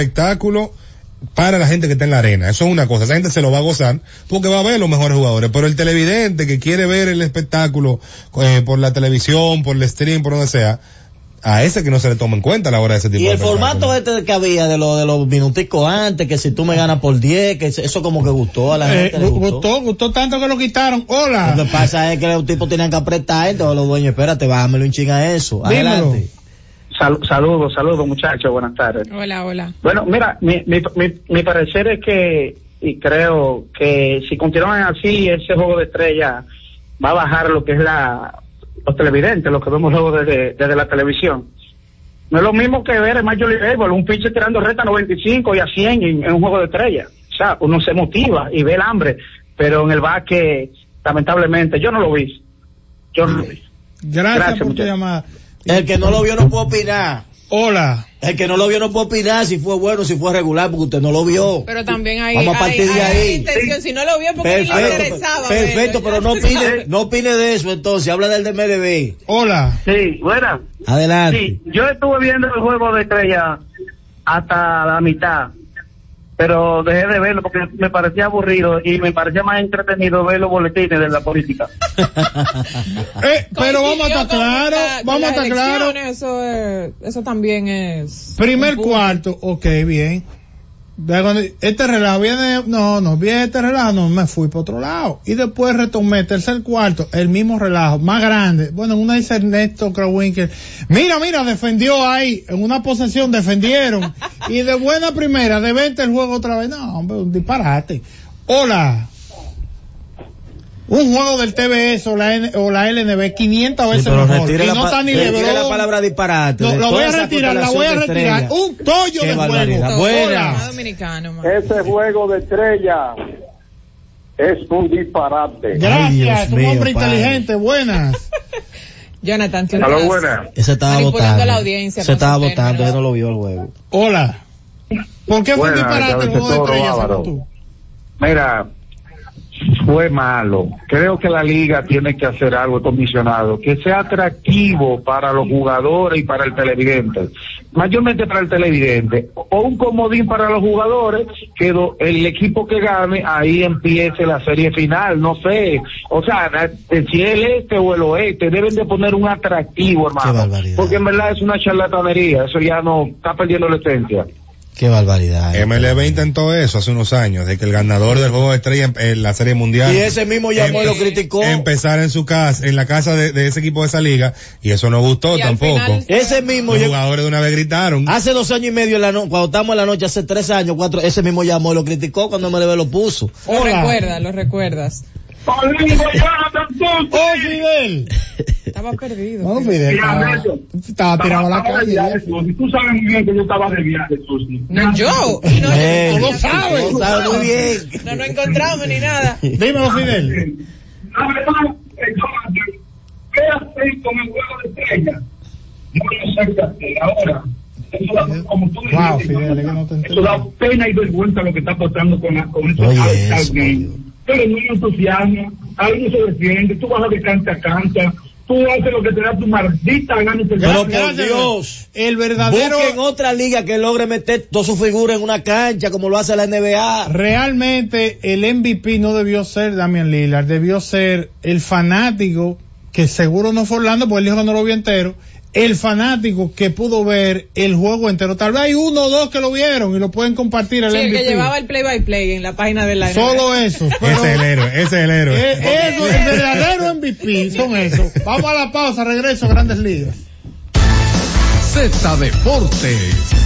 espectáculo para la gente que está en la arena. Eso es una cosa. Esa gente se lo va a gozar porque va a ver los mejores jugadores. Pero el televidente que quiere ver el espectáculo eh, por la televisión, por el stream, por donde sea, a ese que no se le toma en cuenta a la hora de ese tipo Y de el formato este que había de, lo, de los minuticos antes, que si tú me ganas por 10, que eso como que gustó a la Eh, gente. le gustó. gustó, gustó tanto que lo quitaron. Hola. Lo que pasa es que los tipos tenían que apretar, entonces los dueños, espérate, bájamelo un ching a eso. Dímelo. Sal- saludos, saludos muchachos, buenas tardes. Hola, hola. Bueno, mira, mi, mi, mi, mi parecer es que, y creo que si continúan así, ese juego de estrella va a bajar lo que es la los televidentes, lo que vemos luego desde, desde la televisión. No es lo mismo que ver el Major League Baseball, un pitcher tirando reta a 95 y a 100 en, en un juego de estrella. O sea, uno se motiva y ve el hambre, pero en el básquet, lamentablemente, yo no lo vi. Yo no lo vi. Gracias, Gracias, por tu llamada. El que no lo vio no puede opinar. Hola. El que no lo vio no puede opinar si fue bueno, si fue regular, porque usted no lo vio. Pero también hay, Vamos a hay- partir de hay ahí. intención. Si no lo vio, porque ni le Perfecto, interesaba. perfecto, pero no opine, no opine de eso entonces, habla del de MLB. Hola. Sí, buena. Adelante. Sí, yo estuve viendo el juego de estrella hasta la mitad, pero dejé de verlo porque me parecía aburrido y me parecía más entretenido ver los boletines de la política. Eh, pero vamos a estar con vamos a estar claros. elecciones, Eso, es- eso también es. Primer cuarto, ok, bien. Este relajo viene, no, no, viene este relajo, no, me fui para otro lado. Y después retomé, tercer cuarto, el mismo relajo, más grande. Bueno, en una dice Ernesto Krawinkel, mira, mira, defendió ahí, en una posesión defendieron. y de buena primera, de 20 el juego otra vez, no, hombre, un disparate. Hola. Un juego del TBS o la, N- o la LNB 500 veces Sí, pero mejor. Y no está ni Lebron. la palabra disparate. No, la voy a retirar, la voy a retirar. Un tollo Qué de barbaridad. juego. Ese juego de estrella es un disparate. Gracias, un mío, hombre padre. inteligente, buenas. Jonathan, ¿qué Aló, opinas? buena. Ese estaba votando. la audiencia Se estaba votando, él no lo vio el juego. Hola. ¿Por qué fue un Buenas, disparate el juego de según tú? Mira, fue malo. Creo que la liga tiene que hacer algo, comisionado, que sea atractivo para los jugadores y para el televidente. Mayormente para el televidente. O un comodín para los jugadores, que el equipo que gane, ahí empiece la serie final, no sé. O sea, si el este o el oeste, deben de poner un atractivo, hermano. Porque en verdad es una charlatanería, eso ya no, está perdiendo la esencia. Qué barbaridad. MLB intentó eso hace unos años, de que el ganador del juego de estrella en, la serie mundial. Y ese mismo llamó y lo criticó. Empezar en su casa, en la casa de, de ese equipo de esa liga, y eso no gustó Y tampoco. final- Ese mismo, Los jugadores de una vez gritaron. hace dos años y medio, en la no- cuando estábamos en la noche, hace tres años, cuatro, ese mismo llamó y lo criticó cuando MLB lo puso. Lo recuerdas, lo recuerdas. ¡Oh, Fidel! Estaba perdido. No, Fidel, estaba, estaba tirado a la calle. ya. Tú sabes muy bien que yo estaba de viaje, Susi. No, yo. No, no, lo sabe. lo sabe muy bien. no nos encontramos ni nada. Dímelo, Fidel. La verdad, eh, Jonathan, ¿qué hacer con el juego de estrella? Yo no sé qué hacer ahora. Eso da, como tú Wow, dijiste, Fidel, no eso da pena y vergüenza lo que está pasando con, la- con estos Oye, Pero no hay entusiasmo, no se defiende, tú vas a de canta a canta, tú haces lo que te da tu maldita gana y te Pero por Dios. El verdadero, Busquen otra liga que logre meter toda su figura en una cancha como lo hace la NBA. realmente el MVP no debió ser Damian Lillard, debió ser el fanático, que seguro no fue Orlando, porque él dijo que no lo vio entero, el fanático que pudo ver el juego entero. Tal vez hay uno o dos que lo vieron y lo pueden compartir el Sí, el MVP. que llevaba el play by play en la página de la Solo eso. pero- Ese es el héroe, ese es el héroe. Eh, eso, el verdadero MVP son eso. Vamos a la pausa, regreso, grandes ligas. Z Deportes.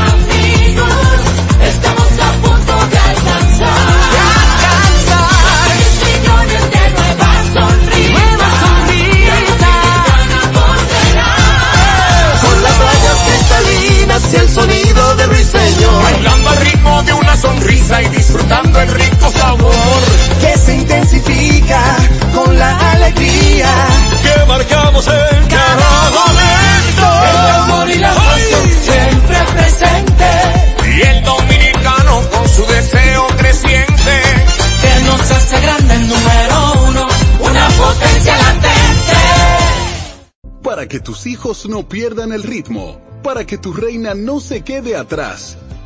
Tus hijos no pierdan el ritmo, para que tu reina no se quede atrás,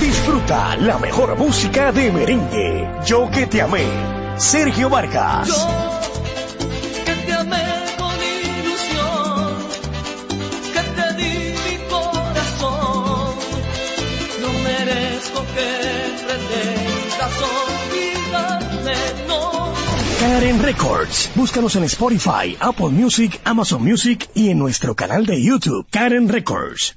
Disfruta la mejor música de merengue. Yo que te amé. Sergio Vargas. que te amé con ilusión, que te di mi corazón. No merezco que pretendas olvidarme, no. Karen Records. Búscanos en Spotify, Apple Music, Amazon Music y en nuestro canal de YouTube, Karen Records.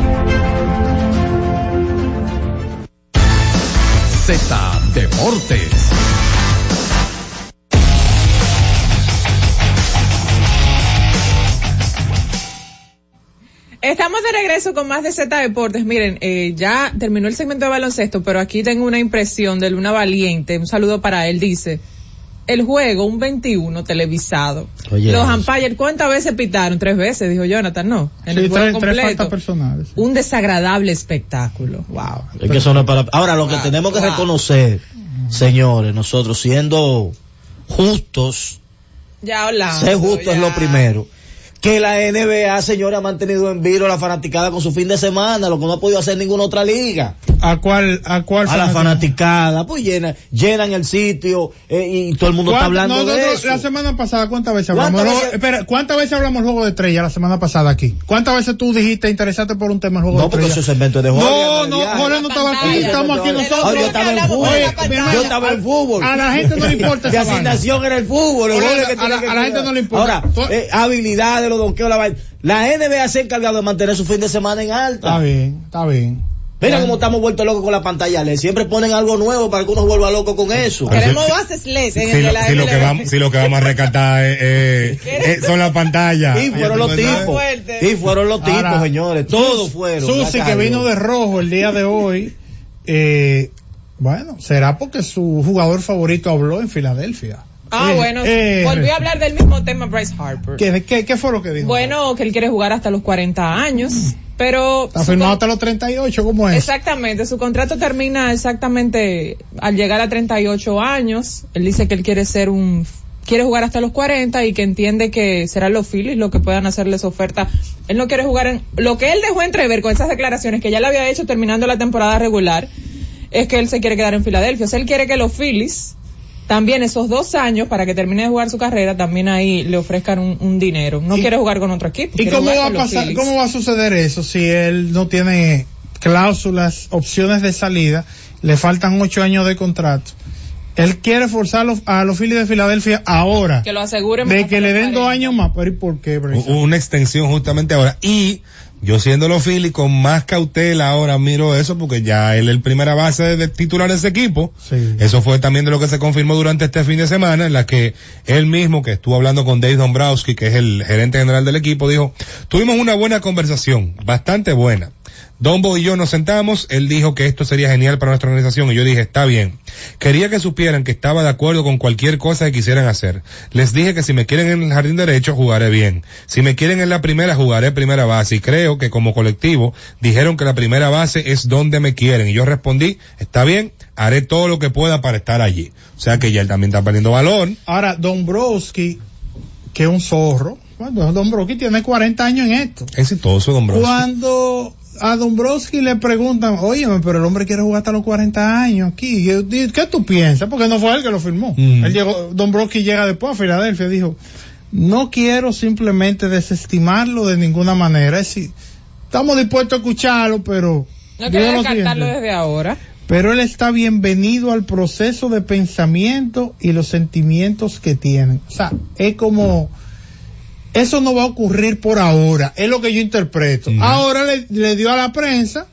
Deportes. Estamos de regreso con más de Z Deportes. Miren, eh, ya terminó el segmento de baloncesto, pero aquí tengo una impresión de Luna Valiente. Un saludo para él. Dice, el juego, un 21 televisado. Oye, Los umpires, ¿cuántas veces pitaron? Tres veces, dijo Jonathan, no. En Sí, el juego tres, completo. faltas personales. Un desagradable espectáculo. Wow. Es que eso no es para... Ahora, lo que tenemos que wow. reconocer, señores, nosotros siendo justos, Ya hablamos. ser justo es lo primero. Que la NBA, señores, ha mantenido en vilo la fanaticada con su fin de semana, lo que no ha podido hacer ninguna otra liga. ¿A cuál, a cuál A la fanaticada, pues llenan, llenan el sitio eh, y todo el mundo está ¿Cuántas- hablando no, de no, no, eso. La semana pasada, ¿cuántas veces ¿Cuántas hablamos? veces- Espera, ¿cuántas veces hablamos juego de estrella la semana pasada aquí? ¿Cuántas veces tú dijiste interesarte por un tema del juego No, de porque estrella? eso es invento de Jorge. No, de no. Jorge no estaba aquí, estamos aquí nosotros. yo estaba en fútbol. Yo estaba en fútbol. A la gente no le importa De esa vaina. asignación era el fútbol. a la- la gente no le importa. Ahora, eh, habilidades, los donkeos, la vaina. La NBA se ha encargado de mantener su fin de semana en alta. Está bien, está bien. Mira cómo estamos vueltos locos con la pantalla LED. Siempre ponen algo nuevo para que uno vuelva loco con eso. Queremos bases LED en Si el lo, de la si lo que vamos, si lo que vamos a rescatar es, eh, eh, son las pantallas. Y fueron los tipos. fuerte. Y fueron los tipos, Ahora, señores. Todos fueron. Susi, que vino de rojo el día de hoy, eh, bueno, será porque su jugador favorito habló en Filadelfia. Ah, Eh, bueno, eh, volvió a hablar del mismo tema Bryce Harper. ¿Qué, qué, qué fue lo que dijo? Bueno, que él quiere jugar hasta los 40 años, pero... Está firmado hasta los 38, ¿cómo es? Exactamente, su contrato termina exactamente al llegar a 38 años. Él dice que él quiere ser un quiere jugar hasta los 40 y que entiende que serán los Phillies lo que puedan hacerles oferta. Él no quiere jugar en lo que él dejó entrever con esas declaraciones que ya le había hecho terminando la temporada regular es que él se quiere quedar en Filadelfia. O sea, él quiere que los Phillies también esos dos años para que termine de jugar su carrera también ahí le ofrezcan un, un dinero. No ¿Y- quiere jugar con otro equipo. ¿Y cómo va a pasar, cómo va a suceder eso si él no tiene cláusulas, opciones de salida, le faltan ocho años de contrato Él quiere forzar a los, a los Phillies de Filadelfia ahora. Que lo aseguren. De que le den dos 40. años más. Pero ¿y por qué, Una extensión justamente ahora. Y yo siendo los Phillies con más cautela ahora miro eso porque ya él es el primera base de, de titular de ese equipo. Sí. Eso fue también de lo que se confirmó durante este fin de semana en la que él mismo que estuvo hablando con Dave Dombrowski, que es el gerente general del equipo, dijo, tuvimos una buena conversación, bastante buena. Dombo y yo nos sentamos, él dijo que esto sería genial para nuestra organización y yo dije, está bien. Quería que supieran que estaba de acuerdo con cualquier cosa que quisieran hacer. Les dije que si me quieren en el jardín derecho, jugaré bien. Si me quieren en la primera, jugaré primera base. Y creo que como colectivo dijeron que la primera base es donde me quieren. Y yo respondí, está bien, haré todo lo que pueda para estar allí. O sea que ya él también está perdiendo valor. Ahora, Dombrowski, que es un zorro. Bueno, Dombrowski tiene 40 años en esto. Exitoso, don Bros. Cuando a Dombrowski le preguntan, oye, pero el hombre quiere jugar hasta los 40 años aquí. Y yo, di- ¿Qué tú piensas? Porque no fue él que lo firmó. Mm. Él llegó, Dombrowski llega después a Filadelfia y dijo, no quiero simplemente desestimarlo de ninguna manera. Es decir, estamos dispuestos a escucharlo, pero... No quiero lo descartarlo desde ahora. Pero él está bienvenido al proceso de pensamiento y los sentimientos que tiene. O sea, es como, eso no va a ocurrir por ahora, es lo que yo interpreto. Ahora le, le dio a la prensa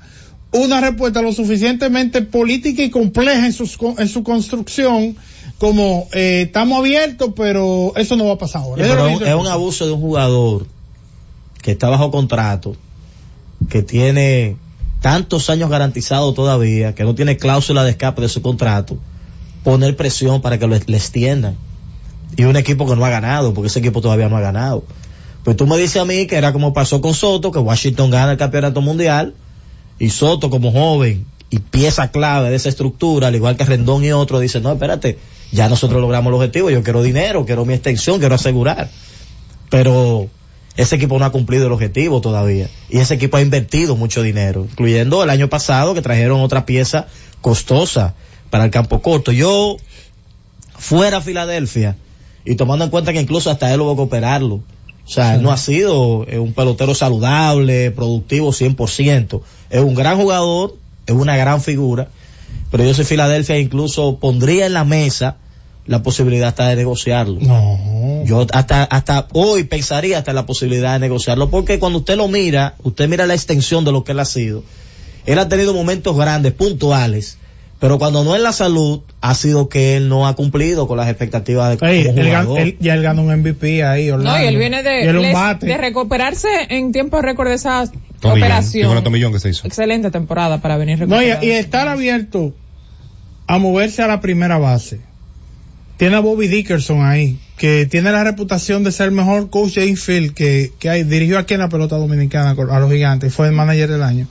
una respuesta lo suficientemente política y compleja en, sus, en su construcción como eh, estamos abiertos, pero eso no va a pasar ahora. Sí, Es pero un- es un interpreto. abuso de un jugador que está bajo contrato, que tiene tantos años garantizados todavía, que no tiene cláusula de escape de su contrato, poner presión para que lo, le extiendan. Y un equipo que no ha ganado, porque ese equipo todavía no ha ganado. Pues tú me dices a mí que era como pasó con Soto, que Washington gana el campeonato mundial, y Soto como joven y pieza clave de esa estructura, al igual que Rendón y otros, dice, no, espérate, ya nosotros logramos el objetivo, yo quiero dinero, quiero mi extensión, quiero asegurar. Pero ese equipo no ha cumplido el objetivo todavía. Y ese equipo ha invertido mucho dinero, incluyendo el año pasado que trajeron otra pieza costosa para el campo corto. Yo fuera Filadelfia y tomando en cuenta que incluso hasta él hubo que operarlo. O sea, no ha sido eh, un pelotero saludable, productivo 100%. Es un gran jugador, es una gran figura, pero yo soy Filadelfia e incluso pondría en la mesa la posibilidad hasta de negociarlo. No. Yo hasta, hasta hoy pensaría hasta en la posibilidad de negociarlo, porque cuando usted lo mira, usted mira la extensión de lo que él ha sido. Él ha tenido momentos grandes, puntuales, pero cuando no es la salud, ha sido que él no ha cumplido con las expectativas de Ey, como él jugador. él- ya él ganó un MVP ahí, Orlando. No, y él viene de, Y él un les- bate. de recuperarse en tiempo récord de esa Tomillón. Qué operación. buena tomillón que se hizo. Excelente temporada para venir No, y, y estar abierto a moverse a la primera base. Tiene a Bobby Dickerson ahí, que tiene la reputación de ser el mejor coach de infield que, que hay. Dirigió aquí en la pelota dominicana a los gigantes fue el manager del año.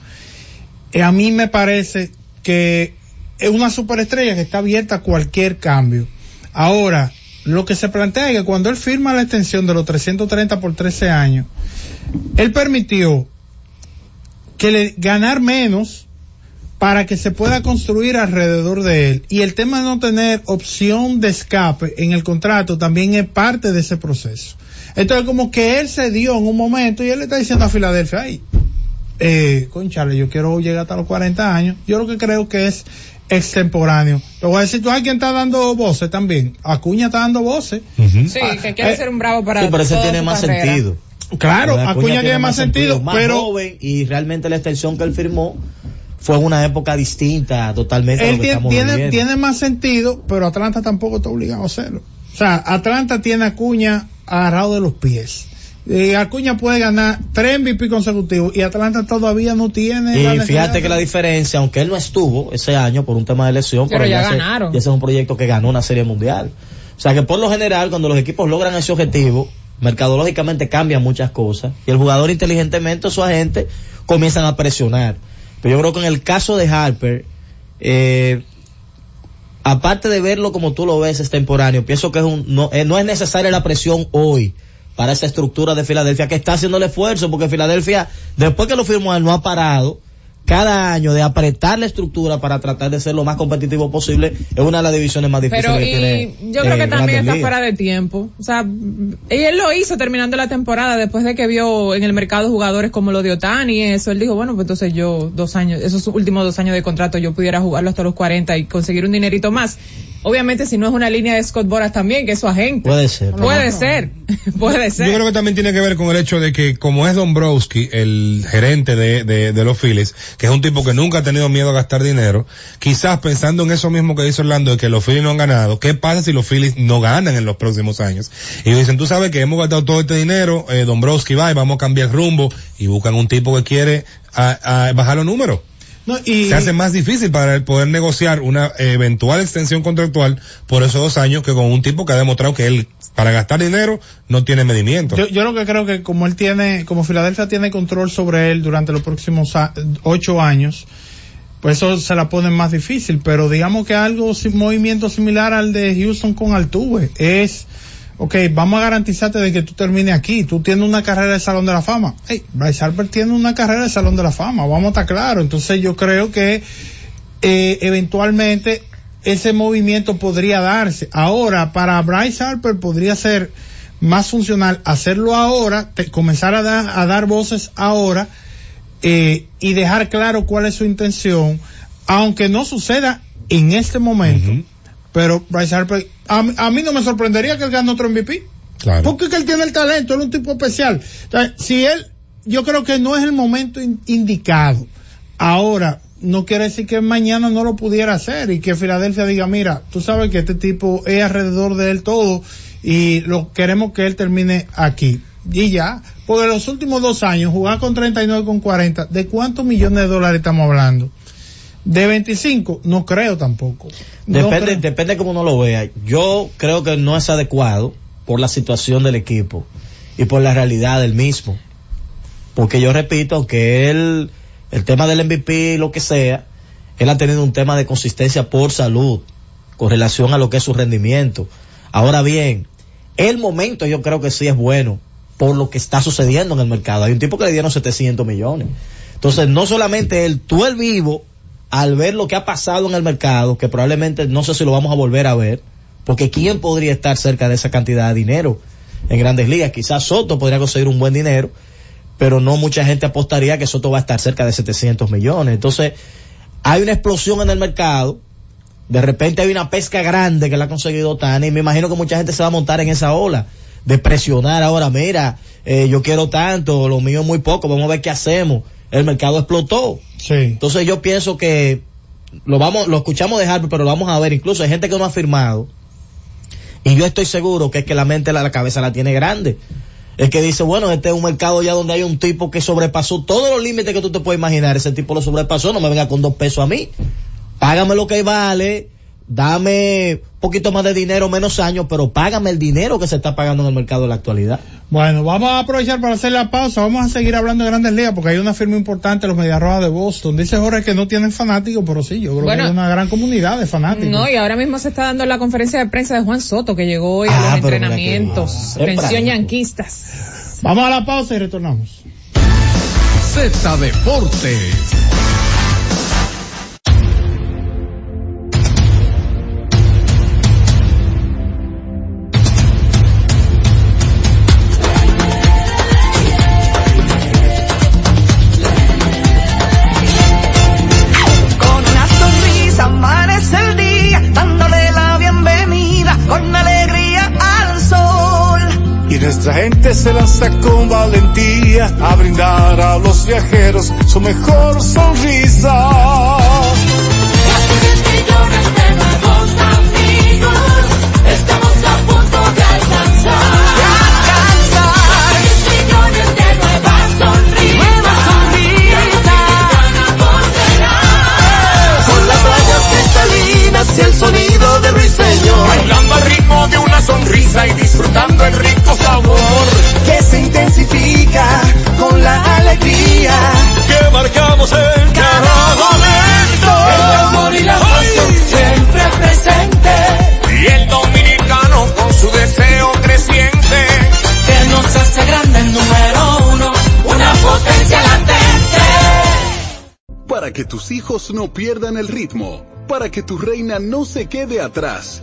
Y a mí me parece que es una superestrella que está abierta a cualquier cambio. Ahora, lo que se plantea es que cuando él firma la extensión de los 330 por 13 años, él permitió que le ganar menos para que se pueda construir alrededor de él. Y el tema de no tener opción de escape en el contrato también es parte de ese proceso. Entonces como que él se dio en un momento y él le está diciendo a Filadelfia, ay, eh, yo quiero llegar hasta los 40 años. Yo lo que creo que es extemporáneo. Te voy a decir, tú sabes quién está dando voces también. Acuña está dando voces. Sí, que quiere eh, ser un bravo para Sí, pero ese tiene más carrera. sentido. Claro. Acuña, tiene más sentido, más pero joven y realmente la extensión que él firmó fue en una época distinta totalmente a él lo que tiene, estamos tiene, viviendo. tiene más sentido, pero Atlanta tampoco está obligado a hacerlo. O sea, Atlanta tiene a Acuña agarrado de los pies. Y Acuña puede ganar tres MVP consecutivos y Atlanta todavía no tiene. la Y necesidad fíjate que la diferencia, aunque él no estuvo ese año por un tema de lesión, Pero ya ese- ganaron. ya ese es un proyecto que ganó una serie mundial. O sea que por lo general, cuando los equipos logran ese objetivo, mercadológicamente cambian muchas cosas. Y el jugador inteligentemente, su agente, comienzan a presionar. Pero yo creo que en el caso de Harper, eh, aparte de verlo como tú lo ves extemporáneo, pienso que es un, no, eh, no es necesaria la presión hoy para esa estructura de Filadelfia que está haciendo el esfuerzo porque Filadelfia, después que lo firmó él, no ha parado cada año de apretar la estructura para tratar de ser lo más competitivo posible es una de las divisiones más difíciles Pero que y tiene. yo creo eh, que también está fuera de tiempo. O sea, y él lo hizo terminando la temporada después de que vio en el mercado jugadores como lo de Otani y eso. Él dijo, bueno, pues entonces yo dos años, esos últimos dos años de contrato yo pudiera jugarlo hasta los 40 y conseguir un dinerito más. Obviamente si no es una línea de Scott Boras también, que es su agente. Puede ser. Puede ser, puede Yo ser. creo que también tiene que ver con el hecho de que como es Dombrowski, el gerente de, de, de los Phillies, que es un tipo que nunca ha tenido miedo a gastar dinero, quizás pensando en eso mismo que dice Orlando, de que los Phillies no han ganado, ¿qué pasa si los Phillies no ganan en los próximos años? Y dicen, tú sabes que hemos gastado todo este dinero, eh, Dombrowski va y vamos a cambiar rumbo, y buscan un tipo que quiere a- a bajar los números. No, y, Se hace más difícil para él poder negociar una eventual extensión contractual por esos dos años que con un tipo que ha demostrado que él, para gastar dinero, no tiene medimiento. Yo, yo lo que creo que como él tiene, como Filadelfia tiene control sobre él durante los próximos a- ocho años, pues eso se la pone más difícil. Pero digamos que algo, un movimiento similar al de Houston con Altuve es, ok, vamos a garantizarte de que tú termines aquí. Tú tienes una carrera de Salón de la Fama. Hey, Bryce Harper tiene una carrera de Salón de la Fama. Vamos a estar claros. Entonces yo creo que eh, eventualmente ese movimiento podría darse. Ahora, para Bryce Harper podría ser más funcional hacerlo ahora, comenzar a, dar a dar voces ahora eh, y dejar claro cuál es su intención, aunque no suceda en este momento. Pero Bryce Harper, a, mí- a mí no me sorprendería que él gane otro MVP. Claro. Porque es que él tiene el talento, él es un tipo especial. O sea, si él, yo creo que no es el momento in- indicado. Ahora, no quiere decir que mañana no lo pudiera hacer y que Filadelfia diga, mira, tú sabes que este tipo es alrededor de él todo y lo queremos que él termine aquí. Y ya, porque los últimos dos años, jugar con 39 con 40, ¿de cuántos millones de dólares estamos hablando? De 25, no creo tampoco. No Depende, creo. depende cómo uno lo vea. Yo creo que no es adecuado por la situación del equipo y por la realidad del mismo. Porque yo repito que él, el tema del MVP, lo que sea, él ha tenido un tema de consistencia por salud, con relación a lo que es su rendimiento. Ahora bien, el momento yo creo que sí es bueno por lo que está sucediendo en el mercado. Hay un tipo que le dieron 700 millones. Entonces, no solamente él, tú el vivo, al ver lo que ha pasado en el mercado, que probablemente no sé si lo vamos a volver a ver, porque ¿quién podría estar cerca de esa cantidad de dinero en grandes ligas? Quizás Soto podría conseguir un buen dinero, pero no mucha gente apostaría que Soto va a estar cerca de 700 millones. Entonces, hay una explosión en el mercado, de repente hay una pesca grande que la ha conseguido Tani, y me imagino que mucha gente se va a montar en esa ola de presionar ahora, mira, eh, yo quiero tanto, lo mío es muy poco, vamos a ver qué hacemos. El mercado explotó. Sí. Entonces yo pienso que lo vamos, lo escuchamos de Harper, pero lo vamos a ver. Incluso hay gente que no ha firmado. Y yo estoy seguro que es que la mente, la, la cabeza la tiene grande. Es que dice, bueno, este es un mercado ya donde hay un tipo que sobrepasó todos los límites que tú te puedes imaginar. Ese tipo lo sobrepasó, no me venga con dos pesos a mí. Págame lo que vale, dame un poquito más de dinero, menos años, pero págame el dinero que se está pagando en el mercado de la actualidad. Bueno, vamos a aprovechar para hacer la pausa. Vamos a seguir hablando de grandes ligas porque hay una firma importante, los Medias Rojas de Boston. Dice Jorge que no tienen fanáticos, pero sí, yo creo Bueno. que hay una gran comunidad de fanáticos. No, y ahora mismo se está dando la conferencia de prensa de Juan Soto, que llegó hoy Ah, a los pero mira que- entrenamientos. Ah, Pensión temprano. yanquistas. Vamos a la pausa y retornamos. Z Deportes. Con valentía a brindar a los viajeros su mejor sonrisa. Tus hijos no pierdan el ritmo, para que tu reina no se quede atrás,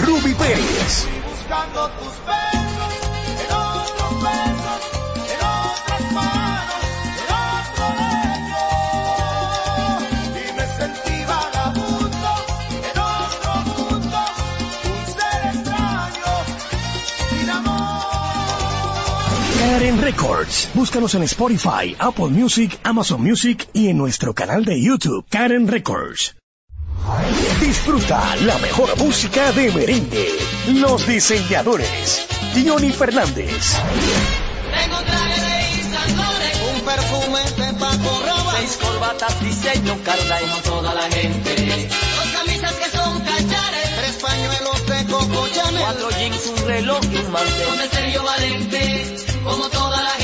Ruby Pérez. Buscando tus besos, en otros besos, en otras manos, en otro lecho. Y me sentí vagabundo, en otro mundo, un ser extraño, sin amor. Karen Records. Búscanos en Spotify, Apple Music, Amazon Music y en nuestro canal de YouTube, Karen Records. Disfruta la mejor música de merengue. Los diseñadores. Johnny Fernández. Tengo un traje de Loren, un perfume de Paco Rabanne, seis corbatas diseño Carla como toda la gente, dos camisas que son cachares, tres pañuelos de Coco Chanel, cuatro jeans, un reloj y un mantel, con el Sergio Valente, como toda la gente.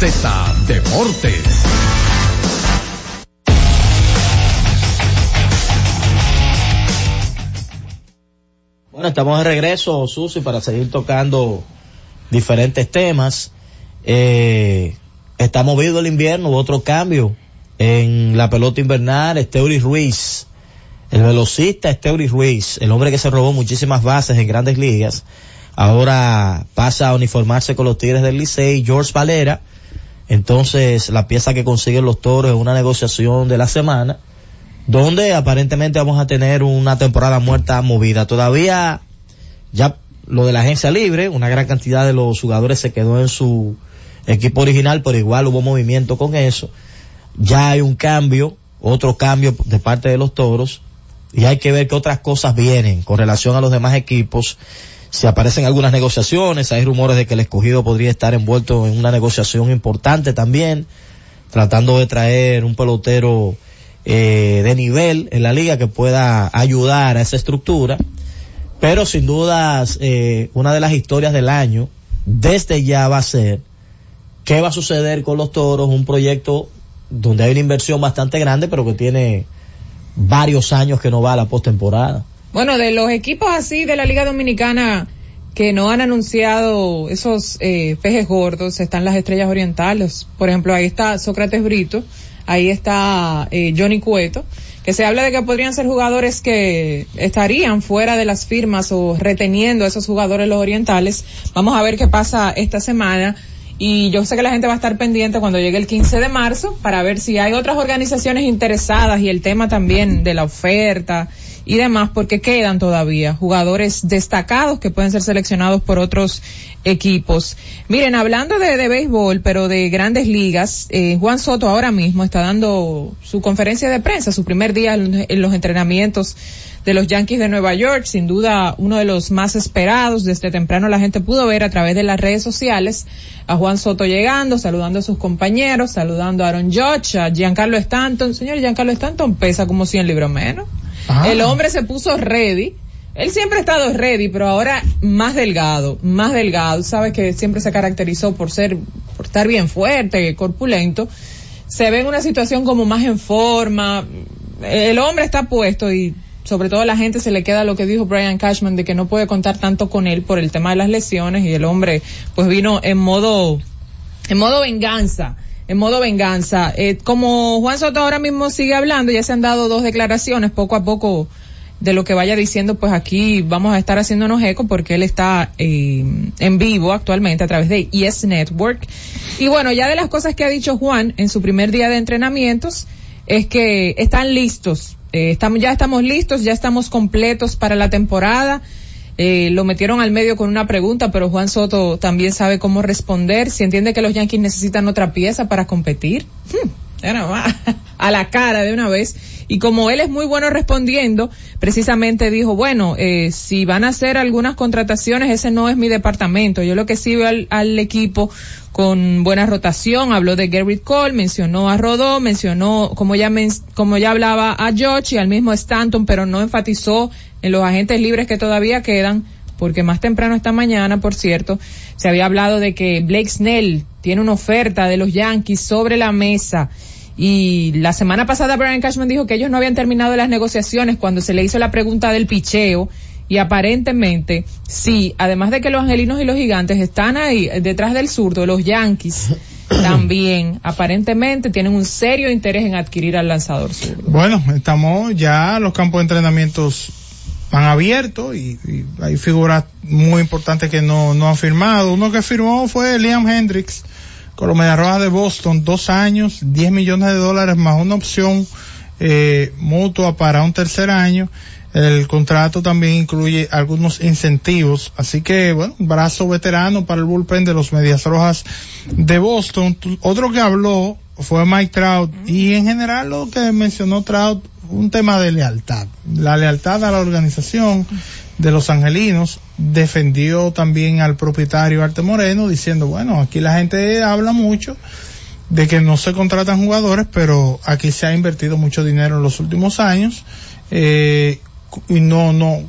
Z Deportes. Bueno, estamos de regreso, Susi, para seguir tocando diferentes temas. Eh, está movido el invierno, otro cambio en la pelota invernal. Esteuri Ruiz, el velocista Esteuri Ruiz, el hombre que se robó muchísimas bases en grandes ligas, ahora pasa a uniformarse con los Tigres del Licey. George Valera, entonces la pieza que consiguen los toros en una negociación de la semana donde aparentemente vamos a tener una temporada muerta movida. Todavía ya lo de la agencia libre, una gran cantidad de los jugadores se quedó en su equipo original, pero igual hubo movimiento con eso. Ya hay un cambio, otro cambio de parte de los toros, y hay que ver qué otras cosas vienen con relación a los demás equipos. Si aparecen algunas negociaciones, hay rumores de que el escogido podría estar envuelto en una negociación importante también, tratando de traer un pelotero eh, de nivel en la liga que pueda ayudar a esa estructura. Pero sin dudas, eh, una de las historias del año, desde ya va a ser qué va a suceder con los toros, un proyecto donde hay una inversión bastante grande, pero que tiene varios años que no va a la postemporada. Bueno, de los equipos así de la Liga Dominicana que no han anunciado esos eh, pejes gordos, están las estrellas orientales. Por ejemplo, ahí está Sócrates Brito, ahí está eh, Johnny Cueto, que se habla de que podrían ser jugadores que estarían fuera de las firmas o reteniendo a esos jugadores los orientales. Vamos a ver qué pasa esta semana. Y yo sé que la gente va a estar pendiente cuando llegue el 15 de marzo para ver si hay otras organizaciones interesadas y el tema también de la oferta y demás, porque quedan todavía jugadores destacados que pueden ser seleccionados por otros equipos. Miren, hablando de, de béisbol, pero de grandes ligas, eh, Juan Soto ahora mismo está dando su conferencia de prensa, su primer día en, en los entrenamientos de los Yankees de Nueva York, sin duda uno de los más esperados. Desde temprano la gente pudo ver a través de las redes sociales a Juan Soto llegando, saludando a sus compañeros, saludando a Aaron Judge, a Giancarlo Stanton. Señor, Giancarlo Stanton pesa como 100 libras menos. Ah. El hombre se puso ready. Él siempre ha estado ready, pero ahora más delgado, más delgado. Sabes que siempre se caracterizó por ser, por estar bien fuerte, corpulento. Se ve en una situación como más en forma. El hombre está puesto y sobre todo a la gente se le queda lo que dijo Brian Cashman de que no puede contar tanto con él por el tema de las lesiones y el hombre pues vino en modo, en modo venganza en modo venganza. Eh, como Juan Soto ahora mismo sigue hablando, ya se han dado dos declaraciones, poco a poco de lo que vaya diciendo, pues aquí vamos a estar haciéndonos eco porque él está eh, en vivo actualmente a través de Yes Network. Y bueno, ya de las cosas que ha dicho Juan en su primer día de entrenamientos, es que están listos, eh, estamos, ya estamos listos, ya estamos completos para la temporada. Eh, lo metieron al medio con una pregunta, pero Juan Soto también sabe cómo responder. Si entiende que los Yankees necesitan otra pieza para competir, hmm, a la cara de una vez. Y como él es muy bueno respondiendo, precisamente dijo, bueno, eh, si van a hacer algunas contrataciones, ese no es mi departamento. Yo lo que sí veo al, al equipo con buena rotación, habló de Garrett Cole, mencionó a Rodó, mencionó, como ya, men como ya hablaba a George y al mismo Stanton, pero no enfatizó en los agentes libres que todavía quedan, porque más temprano esta mañana, por cierto, se había hablado de que Blake Snell tiene una oferta de los Yankees sobre la mesa. Y la semana pasada Brian Cashman dijo que ellos no habían terminado las negociaciones cuando se le hizo la pregunta del picheo. Y aparentemente, sí, además de que los angelinos y los gigantes están ahí detrás del zurdo, los Yankees también aparentemente tienen un serio interés en adquirir al lanzador zurdo. Bueno, estamos ya, los campos de entrenamientos han abierto y, y hay figuras muy importantes que no, no han firmado. Uno que firmó fue Liam Hendricks con los Medias Rojas de Boston, dos años, 10 millones de dólares más una opción eh, mutua para un tercer año. El contrato también incluye algunos incentivos, así que bueno, brazo veterano para el bullpen de los Medias Rojas de Boston. Otro que habló fue Mike Trout. Y en general lo que mencionó Trout un tema de lealtad, la lealtad a la organización de los angelinos, defendió también al propietario Arte Moreno diciendo, bueno, aquí la gente habla mucho de que no se contratan jugadores, pero aquí se ha invertido mucho dinero en los últimos años, eh, y no, no,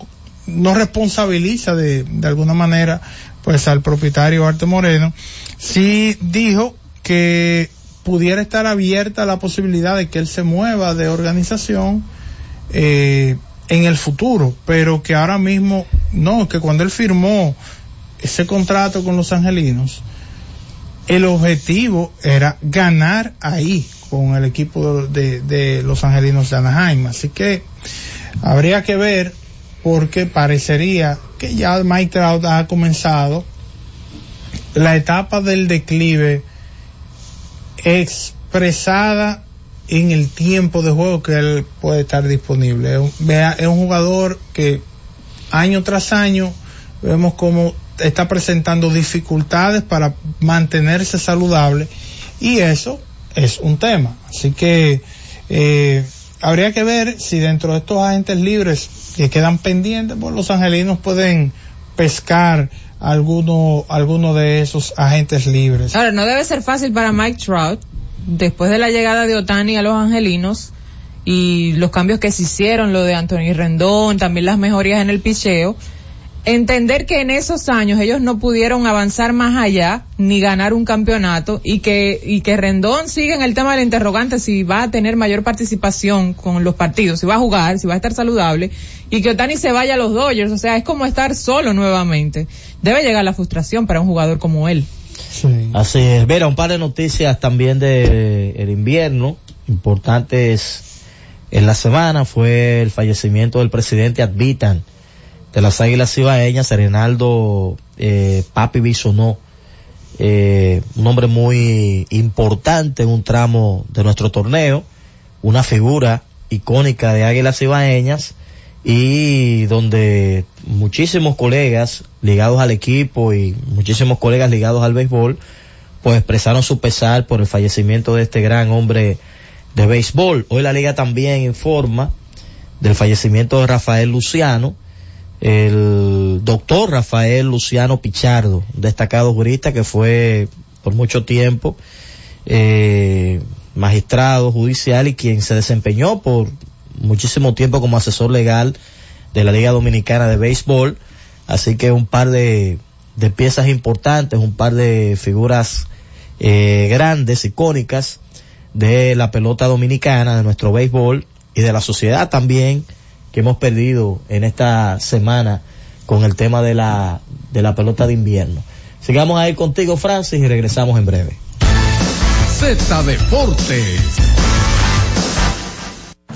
no responsabiliza de, de alguna manera pues al propietario Arte Moreno, sí dijo que pudiera estar abierta la posibilidad de que él se mueva de organización eh, en el futuro, pero que ahora mismo no, que cuando él firmó ese contrato con los angelinos, el objetivo era ganar ahí con el equipo de, los angelinos de Anaheim. Así que habría que ver porque parecería que ya Mike Trout ha comenzado la etapa del declive expresada en el tiempo de juego que él puede estar disponible. Es un, un jugador que año tras año vemos como está presentando dificultades para mantenerse saludable y eso es un tema. Así que eh, habría que ver si dentro de estos agentes libres que quedan pendientes, pues los angelinos pueden pescar alguno, alguno de esos agentes libres. Ahora, no debe ser fácil para Mike Trout, después de la llegada de Otani a los angelinos y los cambios que se hicieron, lo de Anthony Rendón, también las mejorías en el picheo, entender que en esos años ellos no pudieron avanzar más allá ni ganar un campeonato y que y que Rendón sigue en el tema del interrogante si va a tener mayor participación con los partidos, si va a jugar, si va a estar saludable y que Otani se vaya a los Dodgers, o sea, es como estar solo nuevamente. Debe llegar la frustración para un jugador como él. Sí. Así es. Mira, un par de noticias también de el invierno importantes en la semana fue el fallecimiento del presidente Advitan de las Águilas Ibaeñas, Renaldo eh, Papi Bisonó, eh, un hombre muy importante en un tramo de nuestro torneo, una figura icónica de Águilas Ibaeñas y donde muchísimos colegas ligados al equipo y muchísimos colegas ligados al béisbol pues expresaron su pesar por el fallecimiento de este gran hombre de béisbol. Hoy la liga también informa del fallecimiento de Rafael Luciano, el doctor Rafael Luciano Pichardo, destacado jurista que fue por mucho tiempo eh, magistrado judicial y quien se desempeñó por muchísimo tiempo como asesor legal de la Liga Dominicana de Béisbol. Así que un par de, de piezas importantes, un par de figuras eh, grandes, icónicas de la pelota dominicana, de nuestro béisbol y de la sociedad también que hemos perdido en esta semana con el tema de la, de la pelota de invierno. Sigamos ahí contigo, Francis, y regresamos en breve. Z Deportes.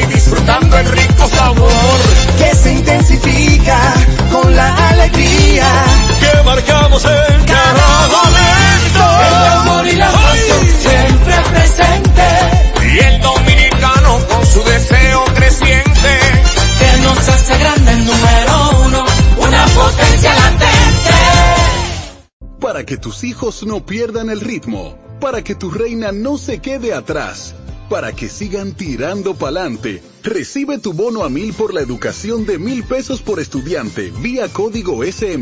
Y disfrutando el rico sabor. Que se intensifica con la alegría. Que marcamos en cada momento. El amor y la pasión siempre presente. Y el dominicano con su deseo creciente. Que nos hace grande el número uno. Una potencia latente. Para que tus hijos no pierdan el ritmo, para que tu reina no se quede atrás, para que sigan tirando pa'lante, recibe tu bono a mil por la educación de mil pesos por estudiante vía código SM.